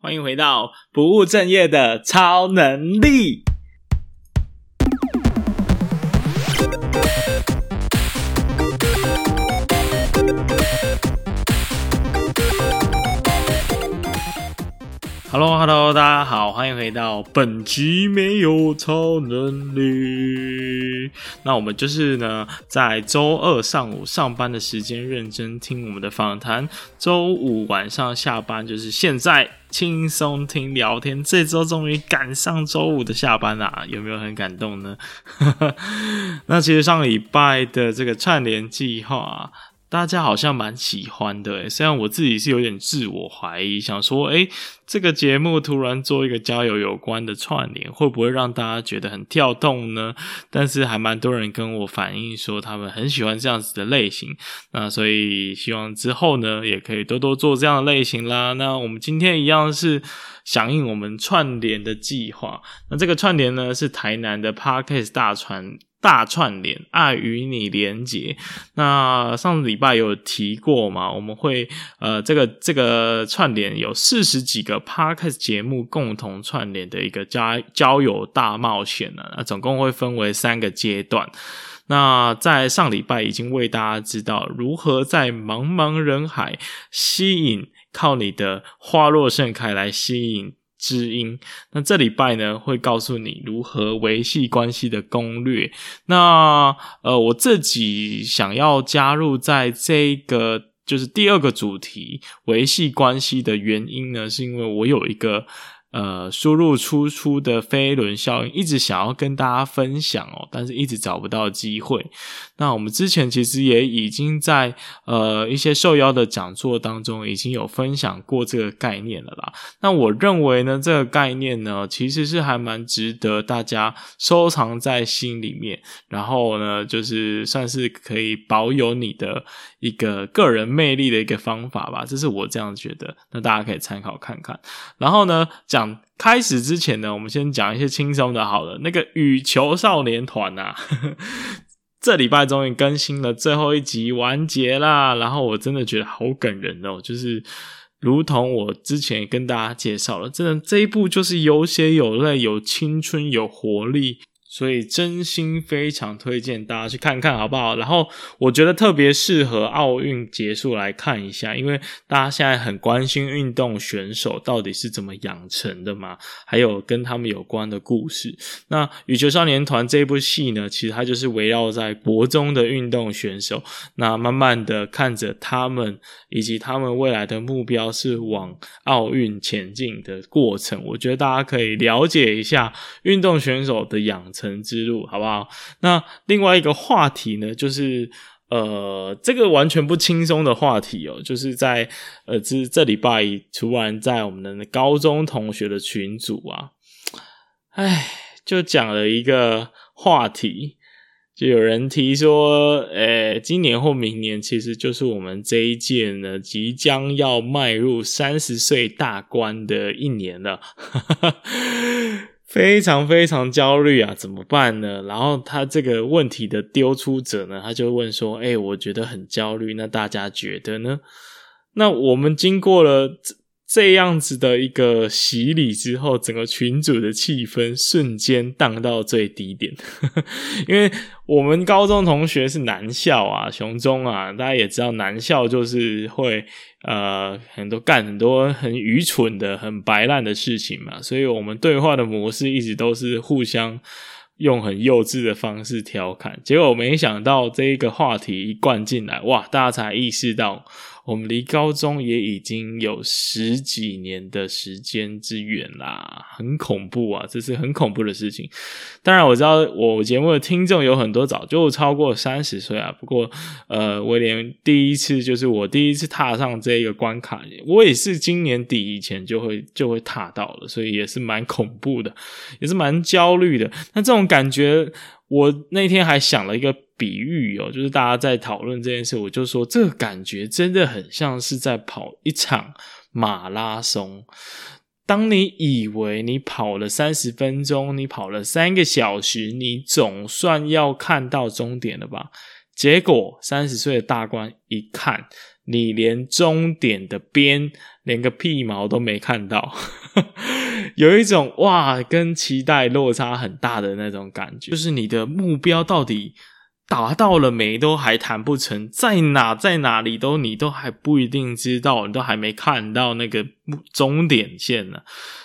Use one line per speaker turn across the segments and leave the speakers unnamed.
欢迎回到不务正业的超能力。Hello，Hello，大家好，欢迎回到本集没有超能力。那我们就是呢，在周二上午上班的时间认真听我们的访谈，周五晚上下班就是现在轻松听聊天。这周终于赶上周五的下班啦，有没有很感动呢？那其实上个礼拜的这个串联计划。大家好像蛮喜欢的，虽然我自己是有点自我怀疑，想说，诶，这个节目突然做一个交友有关的串联，会不会让大家觉得很跳动呢？但是还蛮多人跟我反映说，他们很喜欢这样子的类型，那所以希望之后呢，也可以多多做这样的类型啦。那我们今天一样是响应我们串联的计划，那这个串联呢，是台南的 Parkes 大串。大串联，爱与你连结。那上礼拜有提过嘛？我们会呃，这个这个串联有四十几个 Podcast 节目共同串联的一个交交友大冒险呢。那总共会分为三个阶段。那在上礼拜已经为大家知道如何在茫茫人海吸引，靠你的花落盛开来吸引。知音，那这礼拜呢，会告诉你如何维系关系的攻略。那呃，我自己想要加入在这个就是第二个主题维系关系的原因呢，是因为我有一个。呃，输入输出的飞轮效应，一直想要跟大家分享哦，但是一直找不到机会。那我们之前其实也已经在呃一些受邀的讲座当中，已经有分享过这个概念了啦。那我认为呢，这个概念呢，其实是还蛮值得大家收藏在心里面，然后呢，就是算是可以保有你的一个个人魅力的一个方法吧。这是我这样觉得，那大家可以参考看看。然后呢，讲。讲开始之前呢，我们先讲一些轻松的。好了，那个羽球少年团呐、啊，这礼拜终于更新了最后一集，完结啦。然后我真的觉得好感人哦，就是如同我之前跟大家介绍了，真的这一部就是有血有泪、有青春、有活力。所以真心非常推荐大家去看看，好不好？然后我觉得特别适合奥运结束来看一下，因为大家现在很关心运动选手到底是怎么养成的嘛，还有跟他们有关的故事。那《羽球少年团》这部戏呢，其实它就是围绕在国中的运动选手，那慢慢的看着他们以及他们未来的目标是往奥运前进的过程。我觉得大家可以了解一下运动选手的养成。成之路，好不好？那另外一个话题呢，就是呃，这个完全不轻松的话题哦，就是在呃，这这礼拜突然在我们的高中同学的群组啊，哎，就讲了一个话题，就有人提说，诶，今年或明年其实就是我们这一届呢，即将要迈入三十岁大关的一年了。非常非常焦虑啊，怎么办呢？然后他这个问题的丢出者呢，他就问说：“诶，我觉得很焦虑，那大家觉得呢？”那我们经过了这样子的一个洗礼之后，整个群组的气氛瞬间荡到最低点，因为我们高中同学是男校啊，雄中啊，大家也知道男校就是会呃很多干很多很愚蠢的、很白烂的事情嘛，所以我们对话的模式一直都是互相用很幼稚的方式调侃，结果没想到这一个话题一灌进来，哇，大家才意识到。我们离高中也已经有十几年的时间之远啦，很恐怖啊！这是很恐怖的事情。当然，我知道我节目的听众有很多早就超过三十岁啊。不过，呃，威廉第一次就是我第一次踏上这个关卡，我也是今年底以前就会就会踏到了，所以也是蛮恐怖的，也是蛮焦虑的。那这种感觉。我那天还想了一个比喻哦，就是大家在讨论这件事，我就说这个感觉真的很像是在跑一场马拉松。当你以为你跑了三十分钟，你跑了三个小时，你总算要看到终点了吧？结果三十岁的大官一看，你连终点的边连个屁毛都没看到，有一种哇，跟期待落差很大的那种感觉，就是你的目标到底达到了没，都还谈不成，在哪在哪里都你都还不一定知道，你都还没看到那个终点线呢，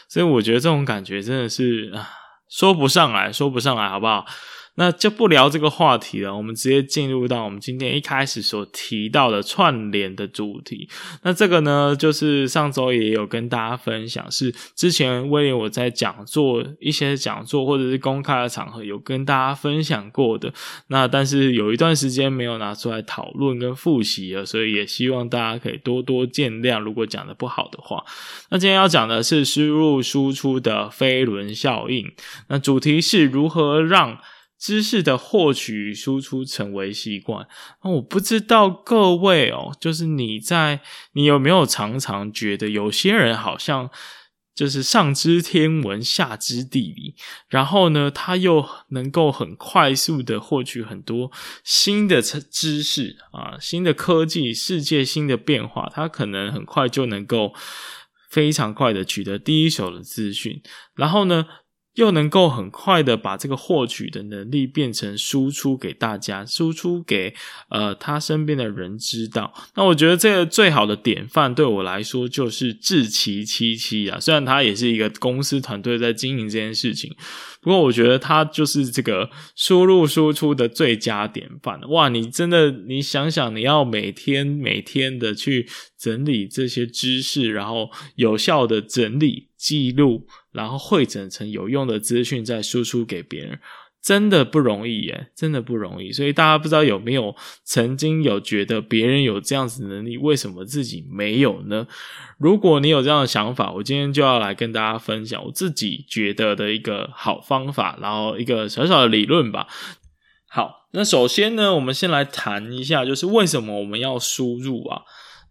所以我觉得这种感觉真的是啊，说不上来说不上来，好不好？那就不聊这个话题了，我们直接进入到我们今天一开始所提到的串联的主题。那这个呢，就是上周也有跟大家分享，是之前威廉我在讲座一些讲座或者是公开的场合有跟大家分享过的。那但是有一段时间没有拿出来讨论跟复习了，所以也希望大家可以多多见谅，如果讲的不好的话。那今天要讲的是输入输出的飞轮效应。那主题是如何让知识的获取与输出成为习惯。那我不知道各位哦，就是你在你有没有常常觉得有些人好像就是上知天文下知地理，然后呢，他又能够很快速的获取很多新的知识啊，新的科技、世界新的变化，他可能很快就能够非常快的取得第一手的资讯，然后呢，又能够很快的把这个获取的能力变成输出给大家，输出给呃他身边的人知道。那我觉得这个最好的典范对我来说就是志奇七七啊，虽然他也是一个公司团队在经营这件事情，不过我觉得他就是这个输入输出的最佳典范。哇，你真的你想想，你要每天每天的去整理这些知识，然后有效的整理记录。然后汇整成有用的资讯，再输出给别人，真的不容易耶，真的不容易。所以大家不知道有没有曾经有觉得别人有这样子能力，为什么自己没有呢？如果你有这样的想法，我今天就要来跟大家分享我自己觉得的一个好方法，然后一个小小的理论吧。好，那首先呢，我们先来谈一下，就是为什么我们要输入啊？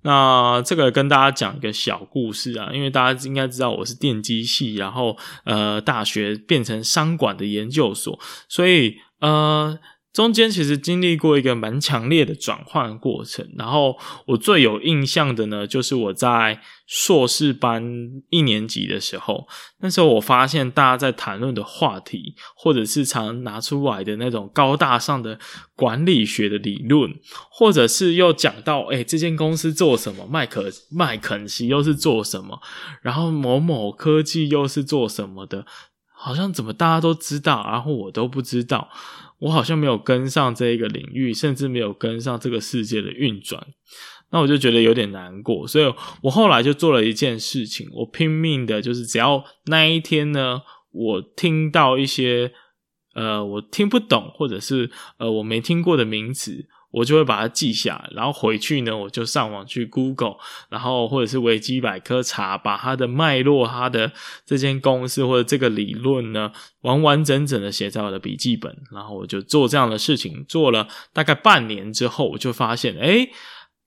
那这个跟大家讲一个小故事啊，因为大家应该知道我是电机系，然后呃大学变成商管的研究所，所以呃。中间其实经历过一个蛮强烈的转换过程，然后我最有印象的呢，就是我在硕士班一年级的时候，那时候我发现大家在谈论的话题，或者是常拿出来的那种高大上的管理学的理论，或者是又讲到，诶，这间公司做什么，麦可麦肯锡又是做什么，然后某某科技又是做什么的，好像怎么大家都知道，然后我都不知道。我好像没有跟上这一个领域，甚至没有跟上这个世界的运转，那我就觉得有点难过。所以我后来就做了一件事情，我拼命的，就是只要那一天呢，我听到一些呃我听不懂或者是呃我没听过的名词。我就会把它记下，然后回去呢，我就上网去 Google，然后或者是维基百科查，把它的脉络、它的这间公司或者这个理论呢，完完整整的写在我的笔记本，然后我就做这样的事情，做了大概半年之后，我就发现，诶，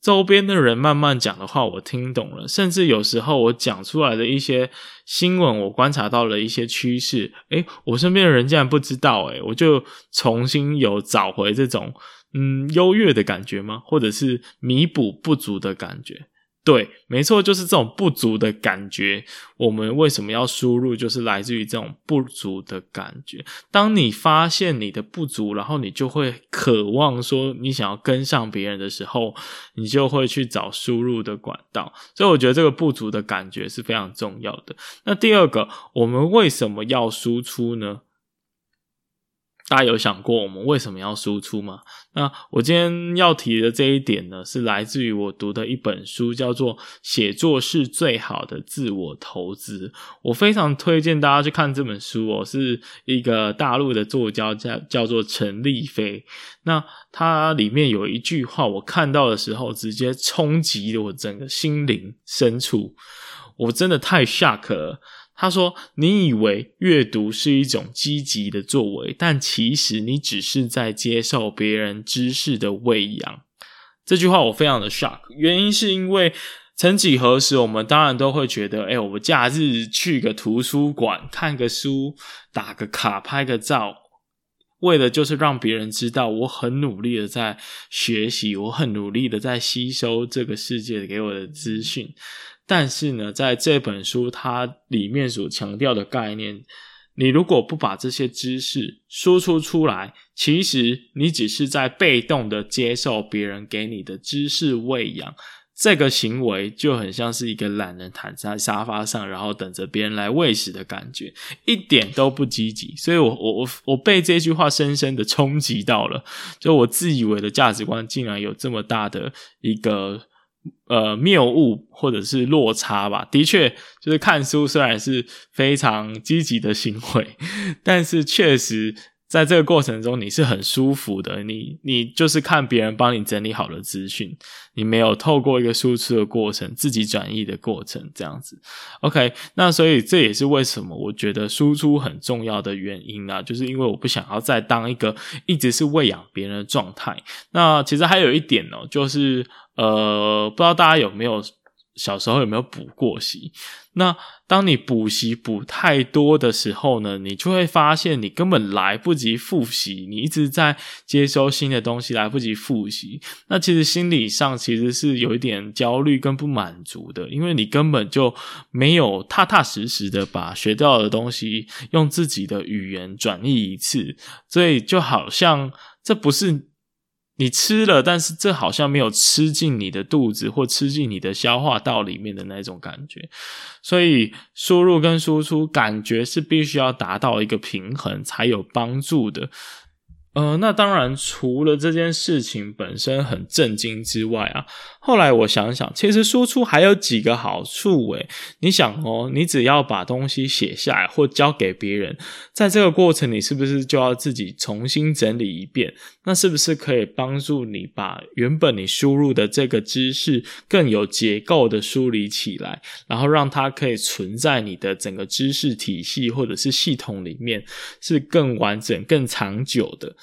周边的人慢慢讲的话，我听懂了，甚至有时候我讲出来的一些新闻，我观察到了一些趋势，诶，我身边的人竟然不知道，诶，我就重新有找回这种。嗯，优越的感觉吗？或者是弥补不足的感觉？对，没错，就是这种不足的感觉。我们为什么要输入？就是来自于这种不足的感觉。当你发现你的不足，然后你就会渴望说你想要跟上别人的时候，你就会去找输入的管道。所以我觉得这个不足的感觉是非常重要的。那第二个，我们为什么要输出呢？大家有想过我们为什么要输出吗？那我今天要提的这一点呢，是来自于我读的一本书，叫做《写作是最好的自我投资》。我非常推荐大家去看这本书哦，是一个大陆的作家叫叫做陈立飞。那他里面有一句话，我看到的时候直接冲击了我整个心灵深处，我真的太 shock 了。他说：“你以为阅读是一种积极的作为，但其实你只是在接受别人知识的喂养。”这句话我非常的 shock，原因是因为曾几何时，我们当然都会觉得，哎，我假日去个图书馆看个书，打个卡，拍个照，为的就是让别人知道我很努力的在学习，我很努力的在吸收这个世界给我的资讯。但是呢，在这本书它里面所强调的概念，你如果不把这些知识输出出来，其实你只是在被动的接受别人给你的知识喂养。这个行为就很像是一个懒人躺在沙发上，然后等着别人来喂食的感觉，一点都不积极。所以我我我我被这句话深深的冲击到了，就我自以为的价值观竟然有这么大的一个呃谬误或者是落差吧。的确，就是看书虽然是非常积极的行为，但是确实。在这个过程中，你是很舒服的。你你就是看别人帮你整理好的资讯，你没有透过一个输出的过程，自己转译的过程，这样子。OK，那所以这也是为什么我觉得输出很重要的原因啊，就是因为我不想要再当一个一直是喂养别人的状态。那其实还有一点哦，就是呃，不知道大家有没有。小时候有没有补过习？那当你补习补太多的时候呢，你就会发现你根本来不及复习，你一直在接收新的东西，来不及复习。那其实心理上其实是有一点焦虑跟不满足的，因为你根本就没有踏踏实实的把学到的东西用自己的语言转译一次，所以就好像这不是。你吃了，但是这好像没有吃进你的肚子或吃进你的消化道里面的那种感觉，所以输入跟输出感觉是必须要达到一个平衡才有帮助的。呃，那当然，除了这件事情本身很震惊之外啊，后来我想想，其实输出还有几个好处诶。你想哦，你只要把东西写下来或交给别人，在这个过程你是不是就要自己重新整理一遍？那是不是可以帮助你把原本你输入的这个知识更有结构的梳理起来，然后让它可以存在你的整个知识体系或者是系统里面，是更完整、更长久的？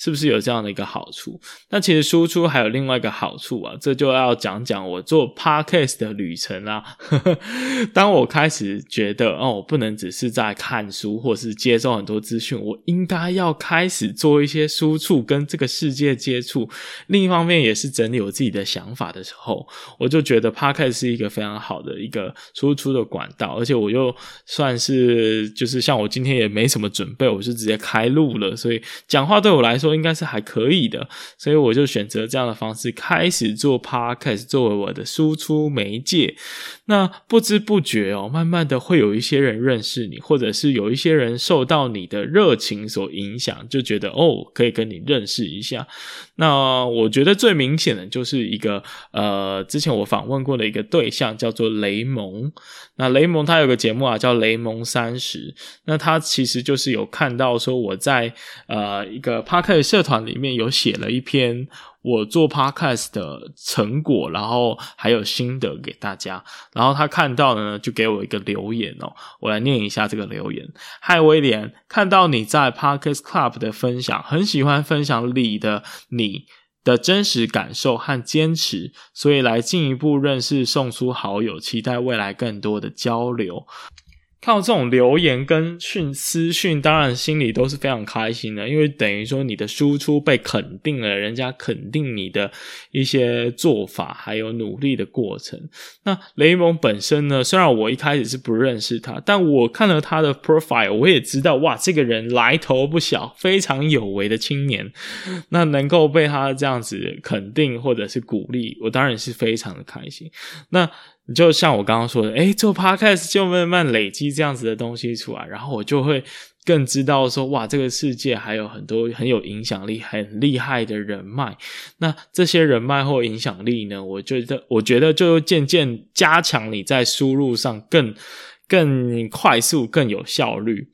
是不是有这样的一个好处？那其实输出还有另外一个好处啊，这就要讲讲我做 podcast 的旅程啦。当我开始觉得哦，我不能只是在看书或是接受很多资讯，我应该要开始做一些输出跟这个世界接触。另一方面也是整理我自己的想法的时候，我就觉得 podcast 是一个非常好的一个输出的管道，而且我又算是就是像我今天也没什么准备，我就直接开录了，所以讲话对我来说。应该是还可以的，所以我就选择这样的方式开始做 Podcast 作为我的输出媒介。那不知不觉哦，慢慢的会有一些人认识你，或者是有一些人受到你的热情所影响，就觉得哦，可以跟你认识一下。那我觉得最明显的就是一个呃，之前我访问过的一个对象叫做雷蒙。那雷蒙他有个节目啊，叫雷蒙三十。那他其实就是有看到说我在呃一个 Podcast 社团里面有写了一篇我做 Podcast 的成果，然后还有心得给大家。然后他看到呢，就给我一个留言哦，我来念一下这个留言：嗨，威廉，看到你在 Podcast Club 的分享，很喜欢分享里的你的真实感受和坚持，所以来进一步认识送出好友，期待未来更多的交流。看到这种留言跟讯私讯，当然心里都是非常开心的，因为等于说你的输出被肯定了，人家肯定你的一些做法还有努力的过程。那雷蒙本身呢，虽然我一开始是不认识他，但我看了他的 profile，我也知道哇，这个人来头不小，非常有为的青年。那能够被他这样子肯定或者是鼓励，我当然是非常的开心。那。就像我刚刚说的，诶，做 podcast 就慢慢累积这样子的东西出来，然后我就会更知道说，哇，这个世界还有很多很有影响力、很厉害的人脉。那这些人脉或影响力呢，我觉得，我觉得就渐渐加强你在输入上更更快速、更有效率。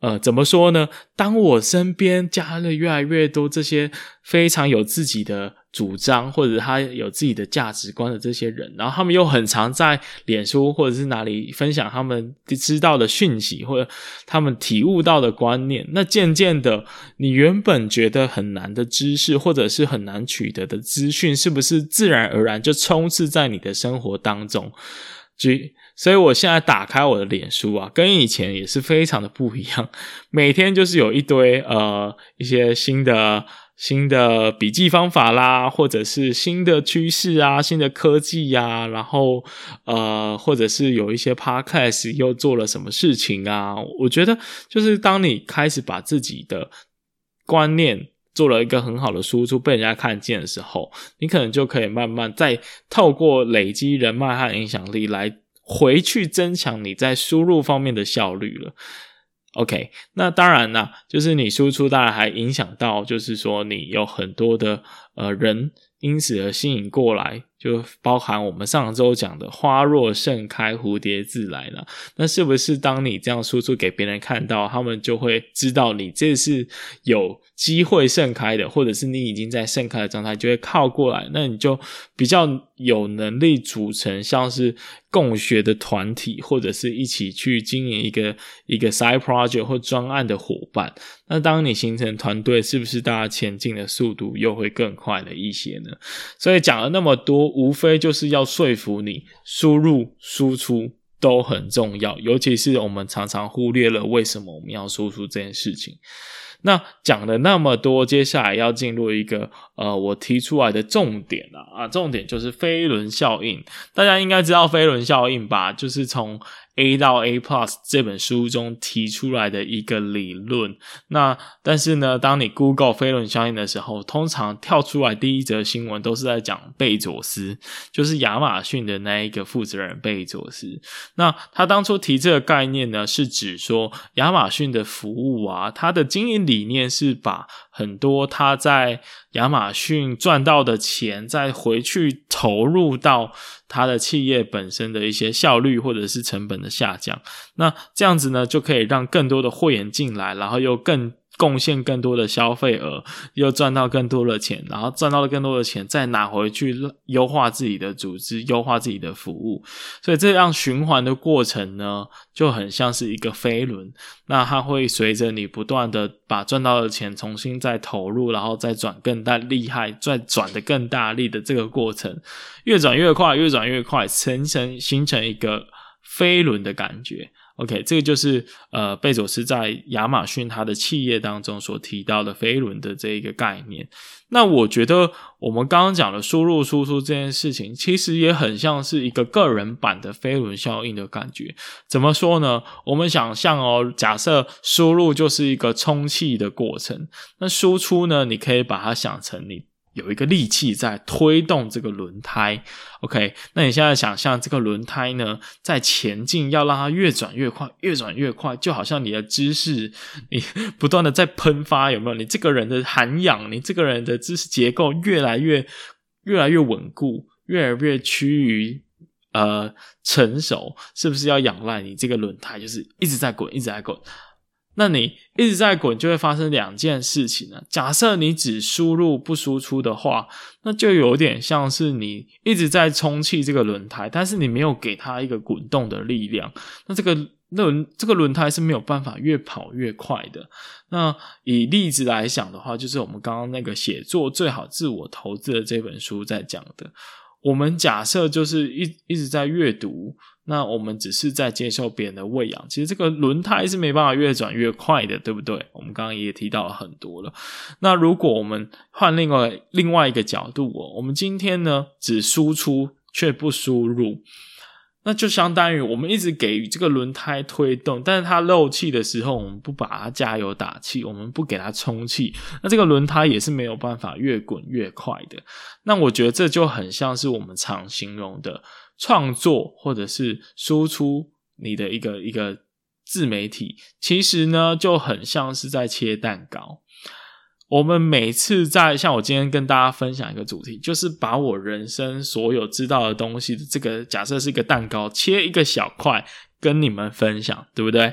呃，怎么说呢？当我身边加了越来越多这些非常有自己的主张，或者他有自己的价值观的这些人，然后他们又很常在脸书或者是哪里分享他们知道的讯息，或者他们体悟到的观念，那渐渐的，你原本觉得很难的知识，或者是很难取得的资讯，是不是自然而然就充斥在你的生活当中？所以我现在打开我的脸书啊，跟以前也是非常的不一样。每天就是有一堆呃一些新的新的笔记方法啦，或者是新的趋势啊、新的科技呀、啊，然后呃或者是有一些 podcast 又做了什么事情啊。我觉得就是当你开始把自己的观念做了一个很好的输出，被人家看见的时候，你可能就可以慢慢再透过累积人脉和影响力来。回去增强你在输入方面的效率了。OK，那当然啦，就是你输出当然还影响到，就是说你有很多的呃人因此而吸引过来。就包含我们上周讲的“花若盛开，蝴蝶自来”了。那是不是当你这样输出给别人看到，他们就会知道你这是有机会盛开的，或者是你已经在盛开的状态，就会靠过来。那你就比较有能力组成像是共学的团体，或者是一起去经营一个一个 side project 或专案的伙伴。那当你形成团队，是不是大家前进的速度又会更快了一些呢？所以讲了那么多。无非就是要说服你，输入输出都很重要，尤其是我们常常忽略了为什么我们要输出这件事情。那讲了那么多，接下来要进入一个呃，我提出来的重点了啊，重点就是飞轮效应。大家应该知道飞轮效应吧？就是从 A 到 A Plus 这本书中提出来的一个理论。那但是呢，当你 Google 飞轮效应的时候，通常跳出来第一则新闻都是在讲贝佐斯，就是亚马逊的那一个负责人贝佐斯。那他当初提这个概念呢，是指说亚马逊的服务啊，他的经营理念是把很多他在亚马逊赚到的钱，再回去投入到他的企业本身的一些效率或者是成本的下降。那这样子呢，就可以让更多的会员进来，然后又更。贡献更多的消费额，又赚到更多的钱，然后赚到了更多的钱，再拿回去优化自己的组织，优化自己的服务。所以这样循环的过程呢，就很像是一个飞轮。那它会随着你不断的把赚到的钱重新再投入，然后再转更大厉害，再转的更大力的这个过程，越转越快，越转越快，形成形成一个飞轮的感觉。OK，这个就是呃，贝佐斯在亚马逊他的企业当中所提到的飞轮的这一个概念。那我觉得我们刚刚讲的输入输出这件事情，其实也很像是一个个人版的飞轮效应的感觉。怎么说呢？我们想象哦，假设输入就是一个充气的过程，那输出呢，你可以把它想成你。有一个力气在推动这个轮胎，OK？那你现在想象这个轮胎呢，在前进，要让它越转越快，越转越快，就好像你的知识，你不断的在喷发，有没有？你这个人的涵养，你这个人的知识结构越来越、越来越稳固，越来越趋于呃成熟，是不是要仰赖你这个轮胎，就是一直在滚，一直在滚？那你一直在滚，就会发生两件事情呢。假设你只输入不输出的话，那就有点像是你一直在充气这个轮胎，但是你没有给它一个滚动的力量。那这个轮这个轮胎是没有办法越跑越快的。那以例子来讲的话，就是我们刚刚那个写作最好自我投资的这本书在讲的。我们假设就是一一直在阅读。那我们只是在接受别人的喂养，其实这个轮胎是没办法越转越快的，对不对？我们刚刚也提到了很多了。那如果我们换另外另外一个角度哦，我们今天呢只输出却不输入，那就相当于我们一直给予这个轮胎推动，但是它漏气的时候，我们不把它加油打气，我们不给它充气，那这个轮胎也是没有办法越滚越快的。那我觉得这就很像是我们常形容的。创作或者是输出你的一个一个自媒体，其实呢就很像是在切蛋糕。我们每次在像我今天跟大家分享一个主题，就是把我人生所有知道的东西的这个假设是一个蛋糕，切一个小块跟你们分享，对不对？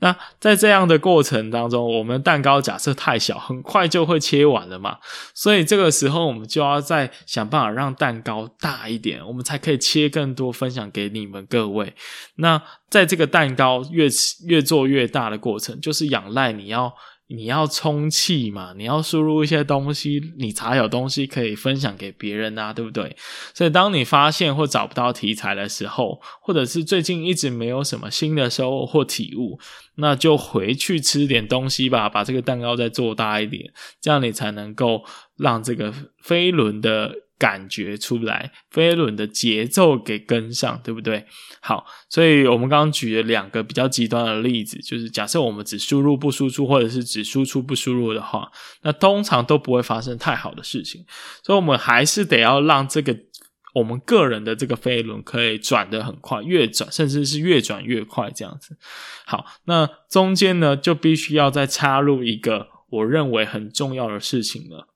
那在这样的过程当中，我们蛋糕假设太小，很快就会切完了嘛。所以这个时候，我们就要再想办法让蛋糕大一点，我们才可以切更多，分享给你们各位。那在这个蛋糕越越做越大的过程，就是仰赖你要你要充气嘛，你要输入一些东西，你才有东西可以分享给别人啊，对不对？所以当你发现或找不到题材的时候，或者是最近一直没有什么新的收获或体悟，那就回去吃点东西吧，把这个蛋糕再做大一点，这样你才能够让这个飞轮的。感觉出来，飞轮的节奏给跟上，对不对？好，所以我们刚刚举了两个比较极端的例子，就是假设我们只输入不输出，或者是只输出不输入的话，那通常都不会发生太好的事情。所以，我们还是得要让这个我们个人的这个飞轮可以转得很快，越转甚至是越转越快这样子。好，那中间呢，就必须要再插入一个我认为很重要的事情了。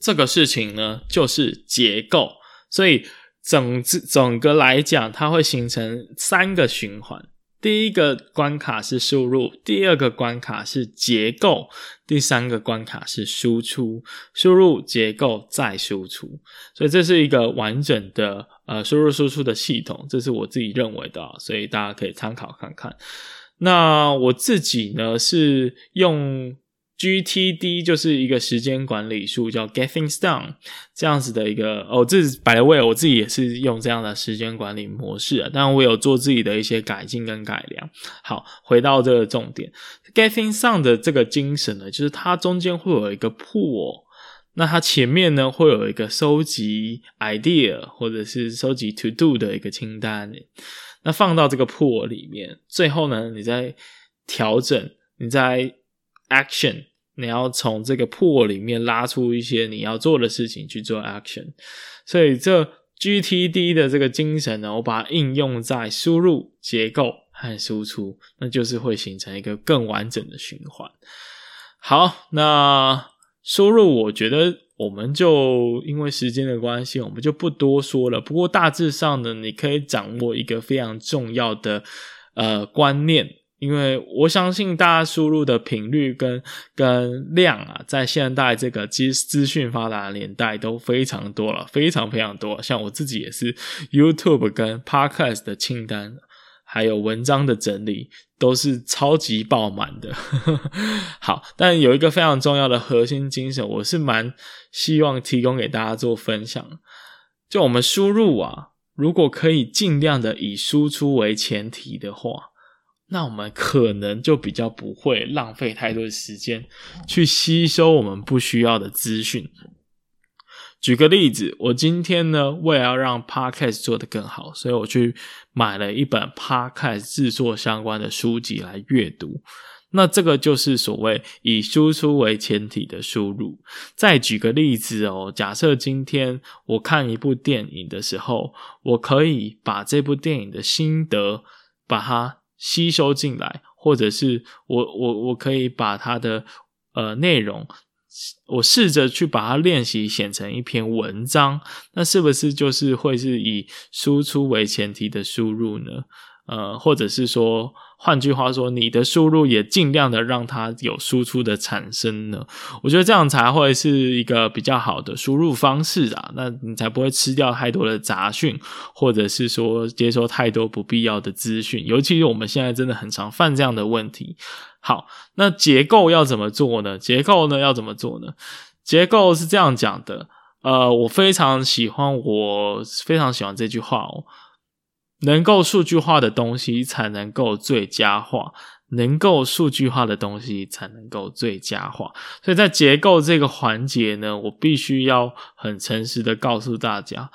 这个事情呢，就是结构，所以整整个来讲，它会形成三个循环。第一个关卡是输入，第二个关卡是结构，第三个关卡是输出。输入、结构再输出，所以这是一个完整的呃输入输出的系统，这是我自己认为的，所以大家可以参考看看。那我自己呢，是用。GTD 就是一个时间管理术，叫 Get Things Done 这样子的一个哦，这是 by the way，我自己也是用这样的时间管理模式啊，当然我有做自己的一些改进跟改良。好，回到这个重点，Get Things Done 的这个精神呢，就是它中间会有一个 Pool，那它前面呢会有一个收集 idea 或者是收集 To Do 的一个清单，那放到这个 Pool 里面，最后呢，你再调整，你再。Action，你要从这个 pool 里面拉出一些你要做的事情去做 action，所以这 GTD 的这个精神呢，我把它应用在输入、结构和输出，那就是会形成一个更完整的循环。好，那输入我觉得我们就因为时间的关系，我们就不多说了。不过大致上呢，你可以掌握一个非常重要的呃观念。因为我相信大家输入的频率跟跟量啊，在现代这个资资讯发达的年代都非常多了，非常非常多。像我自己也是，YouTube 跟 Podcast 的清单，还有文章的整理，都是超级爆满的。好，但有一个非常重要的核心精神，我是蛮希望提供给大家做分享。就我们输入啊，如果可以尽量的以输出为前提的话。那我们可能就比较不会浪费太多的时间去吸收我们不需要的资讯。举个例子，我今天呢，为了要让 Podcast 做得更好，所以我去买了一本 Podcast 制作相关的书籍来阅读。那这个就是所谓以输出为前提的输入。再举个例子哦，假设今天我看一部电影的时候，我可以把这部电影的心得把它。吸收进来，或者是我我我可以把它的呃内容，我试着去把它练习写成一篇文章，那是不是就是会是以输出为前提的输入呢？呃，或者是说，换句话说，你的输入也尽量的让它有输出的产生呢？我觉得这样才会是一个比较好的输入方式啊，那你才不会吃掉太多的杂讯，或者是说接收太多不必要的资讯。尤其是我们现在真的很常犯这样的问题。好，那结构要怎么做呢？结构呢要怎么做呢？结构是这样讲的，呃，我非常喜欢，我非常喜欢这句话哦。能够数据化的东西才能够最佳化，能够数据化的东西才能够最佳化。所以在结构这个环节呢，我必须要很诚实的告诉大家，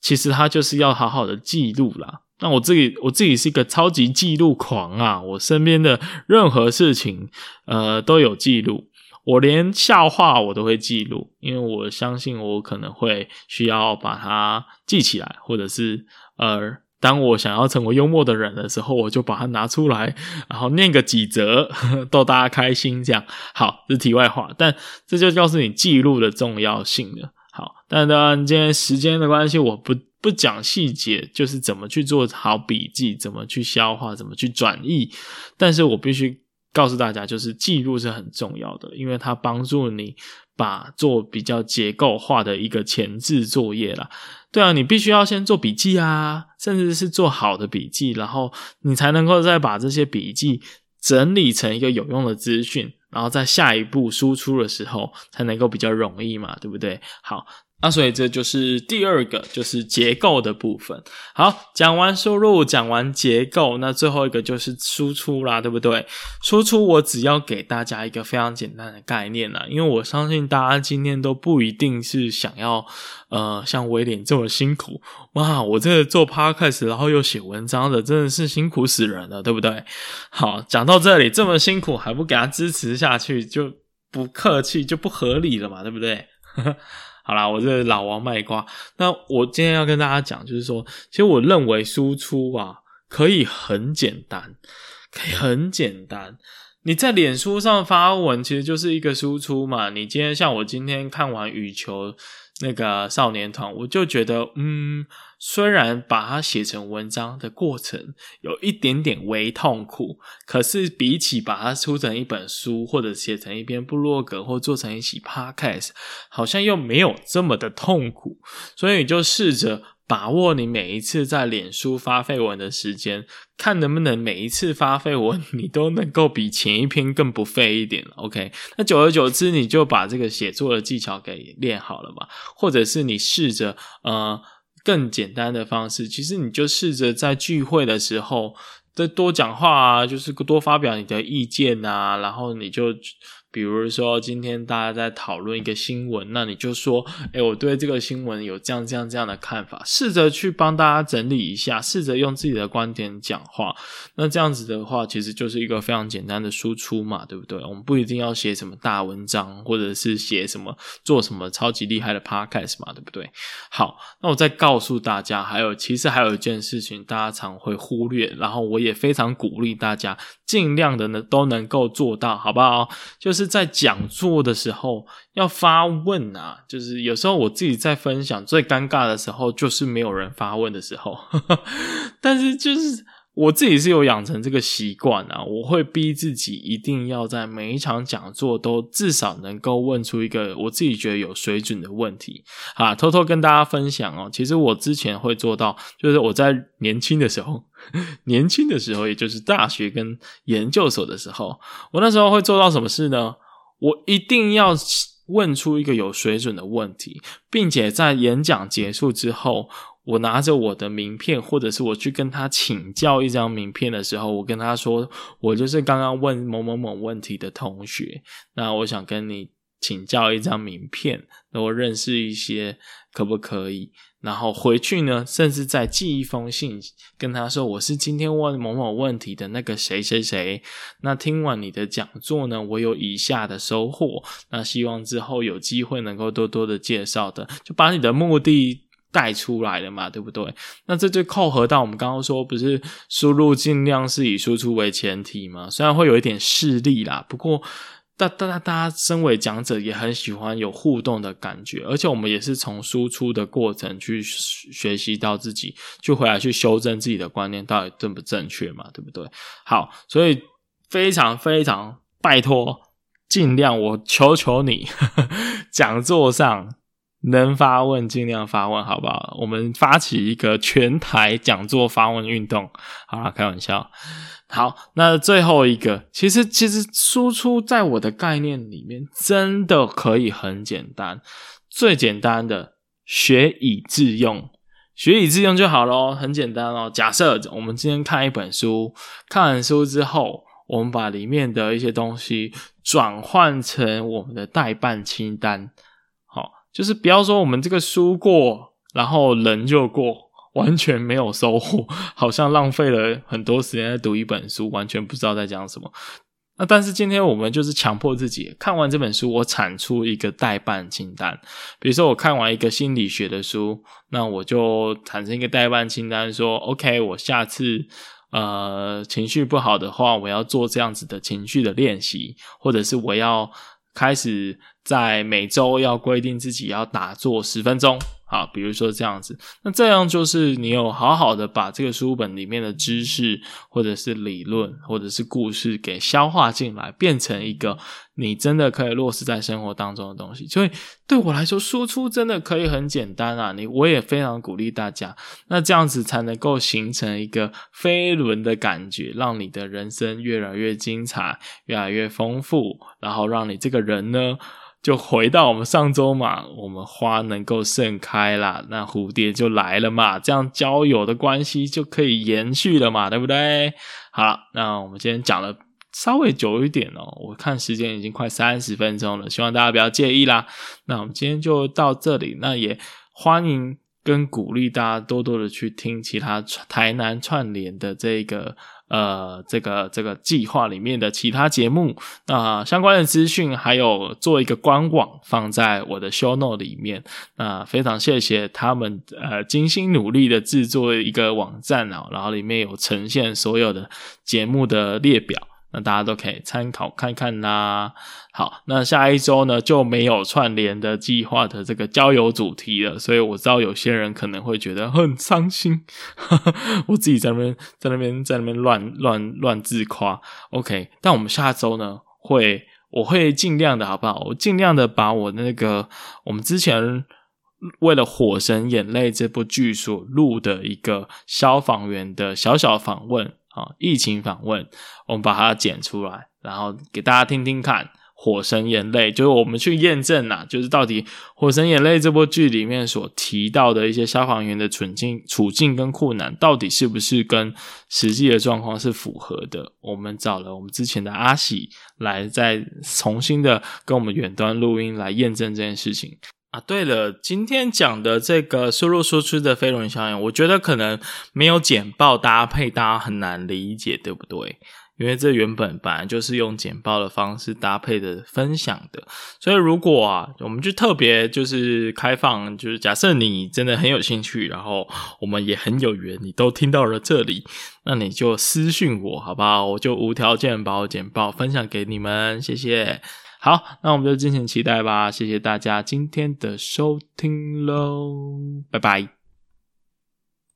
其实它就是要好好的记录啦。那我自己，我自己是一个超级记录狂啊，我身边的任何事情，呃，都有记录。我连笑话我都会记录，因为我相信我可能会需要把它记起来，或者是呃。当我想要成为幽默的人的时候，我就把它拿出来，然后念个几则，逗大家开心。这样好，这是题外话，但这就告诉你记录的重要性了。好，但当然今天时间的关系，我不不讲细节，就是怎么去做好笔记，怎么去消化，怎么去转译。但是我必须告诉大家，就是记录是很重要的，因为它帮助你把做比较结构化的一个前置作业啦。对啊，你必须要先做笔记啊，甚至是做好的笔记，然后你才能够再把这些笔记整理成一个有用的资讯，然后在下一步输出的时候才能够比较容易嘛，对不对？好。那、所以这就是第二个，就是结构的部分。好，讲完收入，讲完结构，那最后一个就是输出啦，对不对？输出我只要给大家一个非常简单的概念啦，因为我相信大家今天都不一定是想要，呃，像威廉这么辛苦。哇，我这个做 podcast，然后又写文章的，真的是辛苦死人了，对不对？好，讲到这里这么辛苦还不给他支持下去，就不客气，就不合理了嘛，对不对？好啦，我这老王卖瓜。那我今天要跟大家讲，就是说，其实我认为输出啊，可以很简单，可以很简单。你在脸书上发文，其实就是一个输出嘛。你今天像我今天看完羽球那个少年团，我就觉得，嗯。虽然把它写成文章的过程有一点点微痛苦，可是比起把它出成一本书，或者写成一篇部落格，或做成一期 podcast，好像又没有这么的痛苦。所以你就试着把握你每一次在脸书发废文的时间，看能不能每一次发废文你都能够比前一篇更不废一点。OK，那久而久之，你就把这个写作的技巧给练好了嘛，或者是你试着呃。更简单的方式，其实你就试着在聚会的时候，再多讲话啊，就是多发表你的意见啊，然后你就。比如说，今天大家在讨论一个新闻，那你就说：“诶，我对这个新闻有这样、这样、这样的看法。”试着去帮大家整理一下，试着用自己的观点讲话。那这样子的话，其实就是一个非常简单的输出嘛，对不对？我们不一定要写什么大文章，或者是写什么、做什么超级厉害的 podcast 嘛，对不对？好，那我再告诉大家，还有，其实还有一件事情，大家常会忽略，然后我也非常鼓励大家尽量的呢都能够做到，好不好？就是。在讲座的时候要发问啊，就是有时候我自己在分享，最尴尬的时候就是没有人发问的时候。但是就是我自己是有养成这个习惯啊，我会逼自己一定要在每一场讲座都至少能够问出一个我自己觉得有水准的问题啊。偷偷跟大家分享哦，其实我之前会做到，就是我在年轻的时候，年轻的时候，也就是大学跟研究所的时候，我那时候会做到什么事呢？我一定要问出一个有水准的问题，并且在演讲结束之后，我拿着我的名片，或者是我去跟他请教一张名片的时候，我跟他说：“我就是刚刚问某某某问题的同学，那我想跟你请教一张名片，那我认识一些，可不可以？”然后回去呢，甚至再寄一封信跟他说：“我是今天问某某问题的那个谁谁谁。那听完你的讲座呢，我有以下的收获。那希望之后有机会能够多多的介绍的，就把你的目的带出来了嘛，对不对？那这就扣合到我们刚刚说，不是输入尽量是以输出为前提嘛？虽然会有一点势利啦，不过。”大大大大家身为讲者也很喜欢有互动的感觉，而且我们也是从输出的过程去学习到自己，就回来去修正自己的观念到底正不正确嘛，对不对？好，所以非常非常拜托，尽量我求求你，讲座上能发问尽量发问，好不好？我们发起一个全台讲座发问运动，好啦，开玩笑。好，那最后一个，其实其实输出在我的概念里面真的可以很简单，最简单的学以致用，学以致用就好咯，很简单哦。假设我们今天看一本书，看完书之后，我们把里面的一些东西转换成我们的待办清单，就是不要说我们这个书过，然后人就过。完全没有收获，好像浪费了很多时间在读一本书，完全不知道在讲什么。那但是今天我们就是强迫自己看完这本书，我产出一个待办清单。比如说我看完一个心理学的书，那我就产生一个待办清单，说 OK，我下次呃情绪不好的话，我要做这样子的情绪的练习，或者是我要开始在每周要规定自己要打坐十分钟。啊，比如说这样子，那这样就是你有好好的把这个书本里面的知识，或者是理论，或者是故事给消化进来，变成一个你真的可以落实在生活当中的东西。所以对我来说，输出真的可以很简单啊！你我也非常鼓励大家，那这样子才能够形成一个飞轮的感觉，让你的人生越来越精彩，越来越丰富，然后让你这个人呢。就回到我们上周嘛，我们花能够盛开啦，那蝴蝶就来了嘛，这样交友的关系就可以延续了嘛，对不对？好，那我们今天讲了稍微久一点哦，我看时间已经快三十分钟了，希望大家不要介意啦。那我们今天就到这里，那也欢迎跟鼓励大家多多的去听其他台南串联的这个。呃，这个这个计划里面的其他节目，那、相关的资讯还有做一个官网放在我的 show note 里面。那、非常谢谢他们呃精心努力的制作一个网站啊，然后里面有呈现所有的节目的列表。那大家都可以参考看看啦。好，那下一周呢就没有串联的计划的这个交友主题了，所以我知道有些人可能会觉得很伤心。我自己在那边在那边在那边乱乱乱自夸。OK，但我们下周呢会我会尽量的好不好？我尽量的把我那个我们之前为了《火神眼泪》这部剧所录的一个消防员的小小访问。啊，疫情访问，我们把它剪出来，然后给大家听听看，《火神眼泪》就是我们去验证呐，就是到底《火神眼泪》这部剧里面所提到的一些消防员的处境、处境跟困难，到底是不是跟实际的状况是符合的？我们找了我们之前的阿喜来，再重新的跟我们远端录音来验证这件事情。啊，对了，今天讲的这个输入输出的飞轮效应，我觉得可能没有简报搭配，大家很难理解，对不对？因为这原本本来就是用简报的方式搭配的分享的，所以如果啊，我们就特别就是开放，就是假设你真的很有兴趣，然后我们也很有缘，你都听到了这里，那你就私信我，好不好？我就无条件把我简报分享给你们，谢谢。好，那我们就敬请期待吧。谢谢大家今天的收听喽，拜拜。